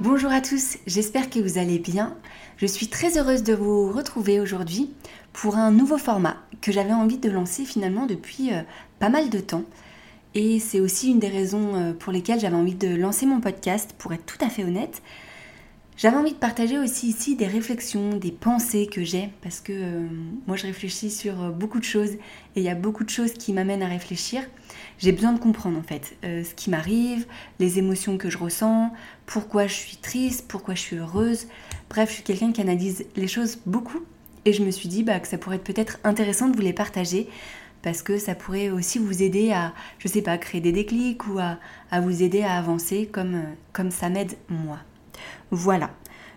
Bonjour à tous, j'espère que vous allez bien. Je suis très heureuse de vous retrouver aujourd'hui pour un nouveau format que j'avais envie de lancer finalement depuis euh, pas mal de temps. Et c'est aussi une des raisons euh, pour lesquelles j'avais envie de lancer mon podcast, pour être tout à fait honnête. J'avais envie de partager aussi ici des réflexions, des pensées que j'ai, parce que euh, moi je réfléchis sur euh, beaucoup de choses et il y a beaucoup de choses qui m'amènent à réfléchir. J'ai besoin de comprendre en fait euh, ce qui m'arrive, les émotions que je ressens, pourquoi je suis triste, pourquoi je suis heureuse. Bref, je suis quelqu'un qui analyse les choses beaucoup et je me suis dit bah, que ça pourrait être peut-être intéressant de vous les partager parce que ça pourrait aussi vous aider à, je sais pas, créer des déclics ou à, vous aider à avancer comme ça m'aide moi. Voilà.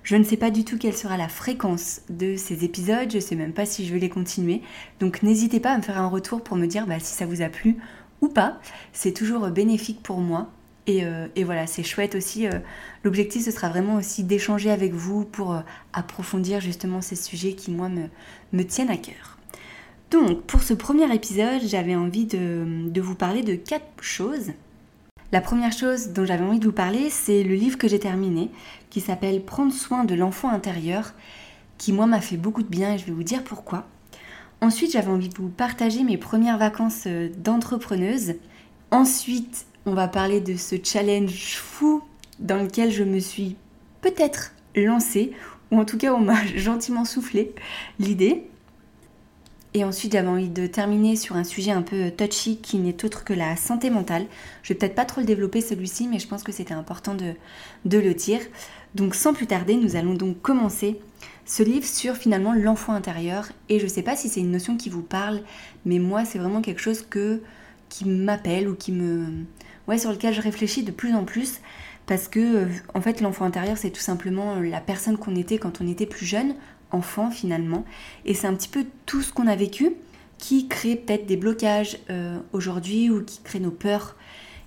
Je ne sais pas du tout quelle sera la fréquence de ces épisodes, je ne sais même pas si je vais les continuer. Donc n'hésitez pas à me faire un retour pour me dire bah, si ça vous a plu ou pas. C'est toujours bénéfique pour moi. Et, euh, voilà, c'est chouette aussi. Euh, l'objectif, ce sera vraiment aussi d'échanger avec vous pour euh, approfondir justement ces sujets qui, moi, me, tiennent à cœur. Donc, pour ce premier épisode, j'avais envie de vous parler de quatre choses. La première chose dont j'avais envie de vous parler, c'est le livre que j'ai terminé, qui s'appelle Prendre soin de l'enfant intérieur, qui moi m'a fait beaucoup de bien et je vais vous dire pourquoi. Ensuite, j'avais envie de vous partager mes premières vacances euh, d'entrepreneuse. Ensuite, on va parler de ce challenge fou dans lequel je me suis peut-être lancée, ou en tout cas on m'a gentiment soufflé l'idée. Et ensuite, j'avais envie de terminer sur un sujet un peu touchy qui n'est autre que la santé mentale. Je vais peut-être pas trop le développer celui-ci, mais je pense que c'était important de, le dire. Donc sans plus tarder, nous allons donc commencer ce livre sur finalement l'enfant intérieur. Et je ne sais pas si c'est une notion qui vous parle, mais moi c'est vraiment quelque chose qui m'appelle ou qui me... Ouais, sur lequel je réfléchis de plus en plus. Parce que euh, en fait l'enfant intérieur c'est tout simplement la personne qu'on était quand on était plus jeune, enfant finalement. Et c'est un petit peu tout ce qu'on a vécu qui crée peut-être des blocages euh, aujourd'hui ou qui crée nos peurs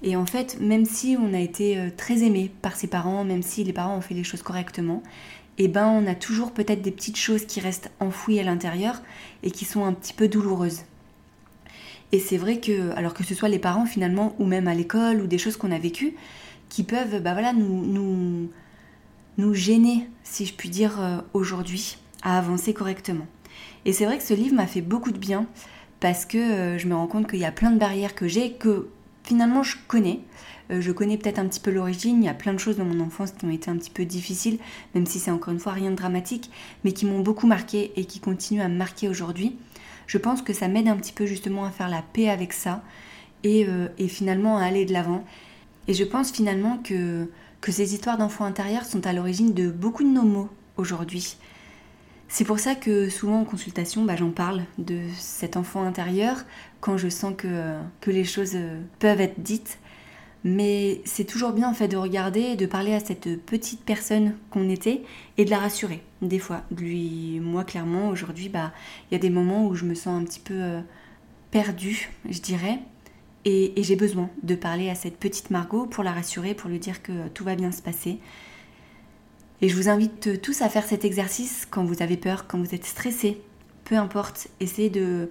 et en fait, même si on a été euh, très aimé par ses parents, même si les parents ont fait les choses correctement, eh ben on a toujours peut-être des petites choses qui restent enfouies à l'intérieur et qui sont un petit peu douloureuses. Et c'est vrai que, alors que ce soit les parents finalement, ou même à l'école, ou des choses qu'on a vécues, qui peuvent bah voilà, nous, nous, nous gêner, si je puis dire, euh, aujourd'hui, à avancer correctement. Et c'est vrai que ce livre m'a fait beaucoup de bien parce que euh, je me rends compte qu'il y a plein de barrières que j'ai, que finalement je connais. Euh, je connais peut-être un petit peu l'origine, il y a plein de choses dans mon enfance qui ont été un petit peu difficiles, même si c'est encore une fois rien de dramatique, mais qui m'ont beaucoup marqué et qui continuent à me marquer aujourd'hui. Je pense que ça m'aide un petit peu justement à faire la paix avec ça et, euh, finalement à aller de l'avant. Et je pense finalement que, que ces histoires d'enfants intérieurs sont à l'origine de beaucoup de nos maux aujourd'hui. C'est pour ça que souvent en consultation, bah, j'en parle de cet enfant intérieur quand je sens que, que les choses euh, peuvent être dites. Mais c'est toujours bien en fait de regarder, de parler à cette petite personne qu'on était et de la rassurer. Des fois, lui, moi clairement, aujourd'hui, bah, il y a des moments où je me sens un petit peu euh, perdue, je dirais. Et, et j'ai besoin de parler à cette petite Margot pour la rassurer, pour lui dire que tout va bien se passer et je vous invite tous à faire cet exercice quand vous avez peur, quand vous êtes stressé. Peu importe, essayez de,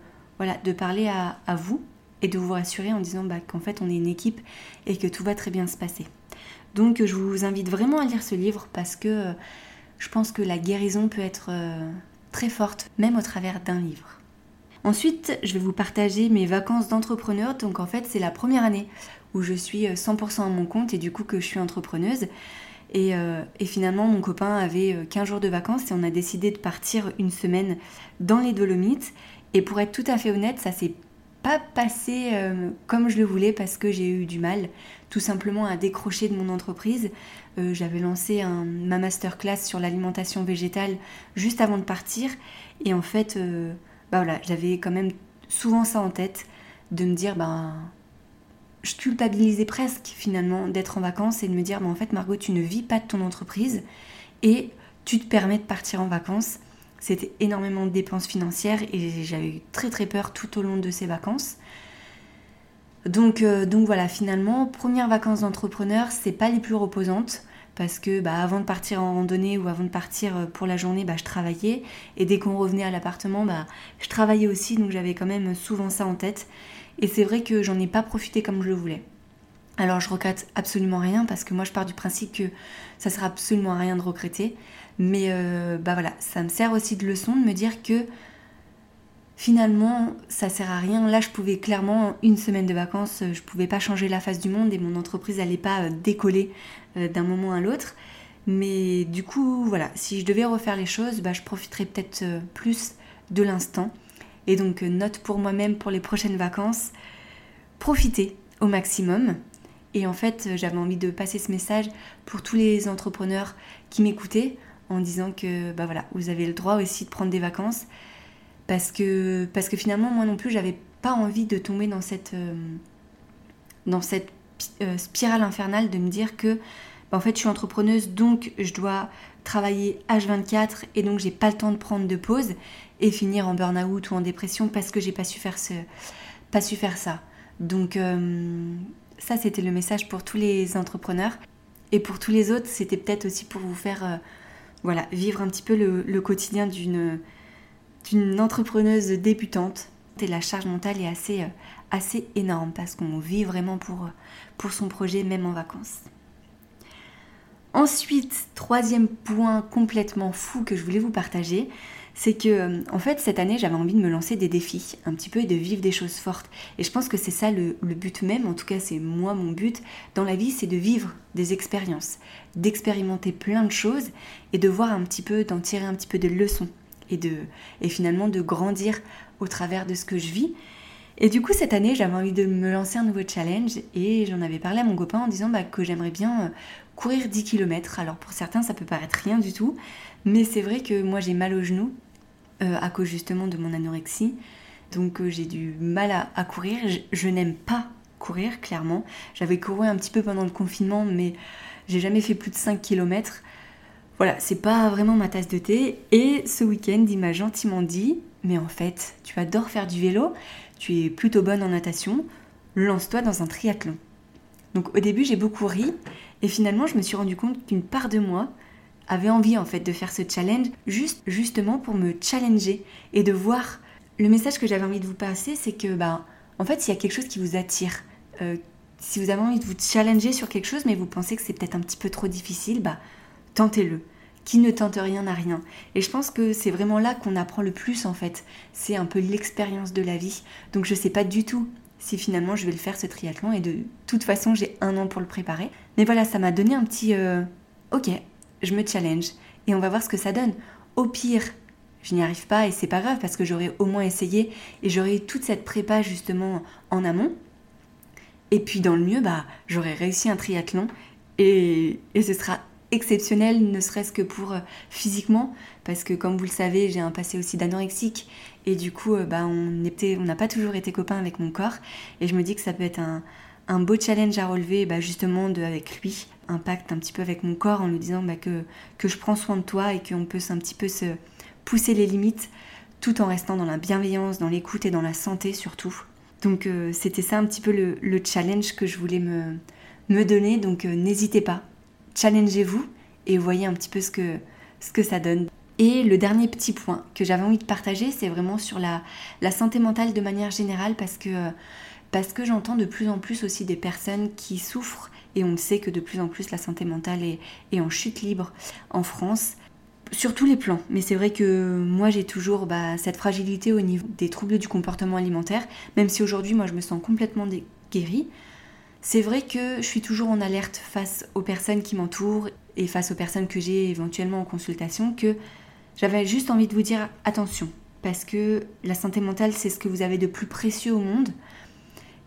parler à, vous et de vous rassurer en disant bah, qu'en fait on est une équipe et que tout va très bien se passer. Donc je vous invite vraiment à lire ce livre parce que euh, je pense que la guérison peut être euh, très forte, même au travers d'un livre. Ensuite, je vais vous partager mes vacances d'entrepreneur. Donc en fait, c'est la première année où je suis 100% euh, à mon compte et du coup que je suis entrepreneuse. Euh, et, finalement, mon copain avait 15 euh, jours de vacances et on a décidé de partir une semaine dans les Dolomites. Et pour être tout à fait honnête, ça s'est pas passé euh, comme je le voulais parce que j'ai eu du mal tout simplement à décrocher de mon entreprise. J'avais lancé ma masterclass sur l'alimentation végétale juste avant de partir. Et en fait, bah voilà, j'avais quand même souvent ça en tête de me dire, ben je culpabilisais presque finalement d'être en vacances et de me dire, en fait Margot, tu ne vis pas de ton entreprise et tu te permets de partir en vacances. C'était énormément de dépenses financières et j'avais eu très très peur tout au long de ces vacances. Donc, euh, donc voilà, finalement, première vacances d'entrepreneur, c'est pas les plus reposantes parce que bah, avant de partir en randonnée ou avant de partir euh, pour la journée, bah, je travaillais et dès qu'on revenait à l'appartement, bah, je travaillais aussi, donc j'avais quand même souvent ça en tête. Et c'est vrai que j'en ai pas profité comme je le voulais. Alors je regrette absolument rien parce que moi je pars du principe que ça sert absolument à rien de regretter. Mais euh, bah voilà, ça me sert aussi de leçon de me dire que finalement ça sert à rien. Là je pouvais clairement une semaine de vacances, je pouvais pas changer la face du monde et mon entreprise n'allait pas euh, décoller euh, d'un moment à l'autre. Mais du coup voilà, si je devais refaire les choses, bah, je profiterais peut-être plus de l'instant. Et donc note pour moi-même pour les prochaines vacances, profitez au maximum. Et en fait, j'avais envie de passer ce message pour tous les entrepreneurs qui m'écoutaient en disant que bah voilà, vous avez le droit aussi de prendre des vacances parce que finalement moi non plus, j'avais pas envie de tomber dans cette euh, dans cette euh, spirale infernale de me dire que bah, en fait, je suis entrepreneuse donc je dois travailler H24 et donc j'ai pas le temps de prendre de pause et finir en burn-out ou en dépression parce que j'ai pas su faire ce pas su faire ça. Donc euh, ça, c'était le message pour tous les entrepreneurs. Et pour tous les autres, c'était peut-être aussi pour vous faire euh, voilà, vivre un petit peu le, quotidien d'une, d'une entrepreneuse débutante. Et la charge mentale est assez, euh, assez énorme parce qu'on vit vraiment pour, pour son projet, même en vacances. Ensuite, troisième point complètement fou que je voulais vous partager, c'est que euh, en fait cette année j'avais envie de me lancer des défis un petit peu et de vivre des choses fortes. Et je pense que c'est ça le, but même, en tout cas c'est moi mon but dans la vie, c'est de vivre des expériences, d'expérimenter plein de choses et de voir un petit peu, d'en tirer un petit peu de leçons et, de, et finalement de grandir au travers de ce que je vis. Et du coup, cette année, j'avais envie de me lancer un nouveau challenge et j'en avais parlé à mon copain en disant bah, que j'aimerais bien euh, courir 10 km. Alors pour certains, ça peut paraître rien du tout, mais c'est vrai que moi j'ai mal aux genoux euh, à cause justement de mon anorexie. Donc euh, j'ai du mal à, courir. Je, n'aime pas courir, clairement. J'avais couru un petit peu pendant le confinement, mais j'ai jamais fait plus de 5 km. Voilà, c'est pas vraiment ma tasse de thé. Et ce week-end, il m'a gentiment dit Mais en fait, tu adores faire du vélo, tu es plutôt bonne en natation, lance-toi dans un triathlon. Donc au début, j'ai beaucoup ri, et finalement, je me suis rendu compte qu'une part de moi avait envie en fait de faire ce challenge juste justement pour me challenger et de voir. Le message que j'avais envie de vous passer c'est que bah en fait s'il y a quelque chose qui vous attire. Euh, si vous avez envie de vous challenger sur quelque chose mais vous pensez que c'est peut-être un petit peu trop difficile bah tentez-le qui ne tente rien n'a rien. Et je pense que c'est vraiment là qu'on apprend le plus en fait. C'est un peu l'expérience de la vie. Donc je sais pas du tout si finalement je vais le faire ce triathlon. Et de toute façon j'ai un an pour le préparer. Mais voilà ça m'a donné un petit euh, ok je me challenge. Et on va voir ce que ça donne. Au pire, je n'y arrive pas et c'est pas grave parce que j'aurais au moins essayé et j'aurais eu toute cette prépa justement en amont. Et puis dans le mieux, bah, j'aurais réussi un triathlon et, et ce sera exceptionnel, ne serait-ce que pour euh, physiquement, parce que comme vous le savez, j'ai un passé aussi d'anorexique. Et du coup, euh, bah, on n'a pas toujours été copains avec mon corps. Et je me dis que ça peut être un, un beau challenge à relever bah, justement de, avec lui, un pacte un petit peu avec mon corps en lui disant bah, que, que je prends soin de toi et qu'on peut un petit peu se pousser les limites tout en restant dans la bienveillance, dans l'écoute et dans la santé surtout. Donc euh, c'était ça un petit peu le, challenge que je voulais me, me donner, donc n'hésitez pas, challengez-vous et voyez un petit peu ce que, ce que ça donne. Et le dernier petit point que j'avais envie de partager, c'est vraiment sur la, la, santé mentale de manière générale parce que parce que j'entends de plus en plus aussi des personnes qui souffrent, et on sait que de plus en plus la santé mentale est, en chute libre en France, sur tous les plans. Mais c'est vrai que moi j'ai toujours bah, cette fragilité au niveau des troubles du comportement alimentaire, même si aujourd'hui moi je me sens complètement guérie. C'est vrai que je suis toujours en alerte face aux personnes qui m'entourent et face aux personnes que j'ai éventuellement en consultation que j'avais juste envie de vous dire attention parce que la santé mentale c'est ce que vous avez de plus précieux au monde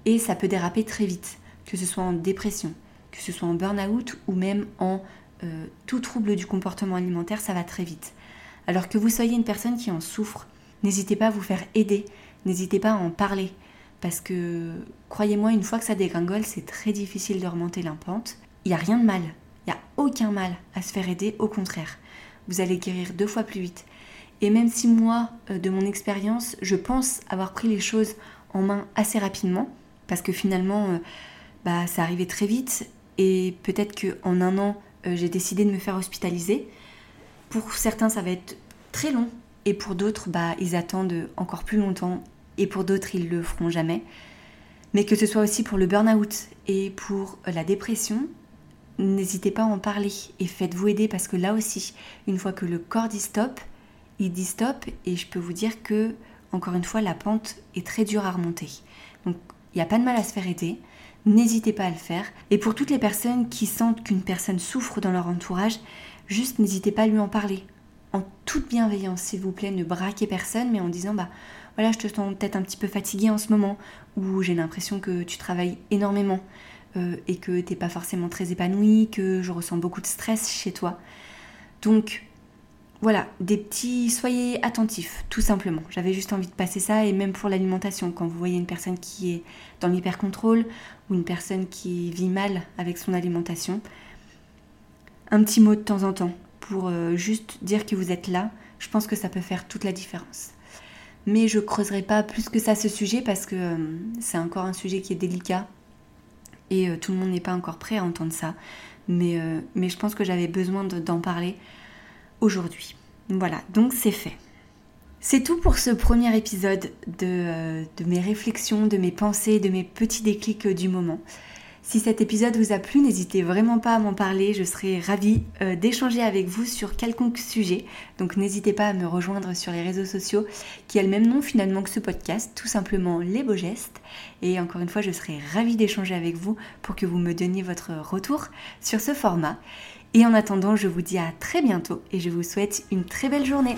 et ça peut déraper très vite, que ce soit en dépression, que ce soit en burn-out ou même en euh, tout trouble du comportement alimentaire, ça va très vite. Alors que vous soyez une personne qui en souffre, n'hésitez pas à vous faire aider, n'hésitez pas à en parler, parce que croyez-moi, une fois que ça dégringole, c'est très difficile de remonter l'impante. Il n'y a rien de mal, il n'y a aucun mal à se faire aider, au contraire. Vous allez guérir deux fois plus vite. Et même si moi, euh, de mon expérience, je pense avoir pris les choses en main assez rapidement, parce que finalement, euh, bah, ça arrivait très vite, et peut-être qu'en un an, euh, j'ai décidé de me faire hospitaliser. Pour certains, ça va être très long, et pour d'autres, bah, ils attendent encore plus longtemps, et pour d'autres, ils le feront jamais. Mais que ce soit aussi pour le burn-out et pour la dépression, n'hésitez pas à en parler et faites-vous aider parce que là aussi, une fois que le corps dit stop, il dit stop et je peux vous dire que, encore une fois, la pente est très dure à remonter. Donc, il n'y a pas de mal à se faire aider. N'hésitez pas à le faire. Et pour toutes les personnes qui sentent qu'une personne souffre dans leur entourage, juste n'hésitez pas à lui en parler. En toute bienveillance, s'il vous plaît, ne braquez personne, mais en disant bah voilà, je te sens peut-être un petit peu fatiguée en ce moment, ou j'ai l'impression que tu travailles énormément euh, et que t'es pas forcément très épanouie, que je ressens beaucoup de stress chez toi. Donc voilà, des petits, soyez attentifs, tout simplement. J'avais juste envie de passer ça, et même pour l'alimentation, quand vous voyez une personne qui est dans l'hyper-contrôle ou une personne qui vit mal avec son alimentation, un petit mot de temps en temps pour euh, juste dire que vous êtes là, je pense que ça peut faire toute la différence. Mais je creuserai pas plus que ça ce sujet parce que euh, c'est encore un sujet qui est délicat et euh, tout le monde n'est pas encore prêt à entendre ça. Mais, mais je pense que j'avais besoin d'en parler aujourd'hui. Voilà, donc c'est fait. C'est tout pour ce premier épisode de, de, mes réflexions, de mes pensées, de mes petits déclics du moment. Si cet épisode vous a plu, n'hésitez vraiment pas à m'en parler, je serai ravie euh, d'échanger avec vous sur quelconque sujet. Donc n'hésitez pas à me rejoindre sur les réseaux sociaux qui a le même nom finalement que ce podcast, tout simplement Les Beaux Gestes. Et encore une fois, je serai ravie d'échanger avec vous pour que vous me donniez votre retour sur ce format. Et en attendant, je vous dis à très bientôt et je vous souhaite une très belle journée.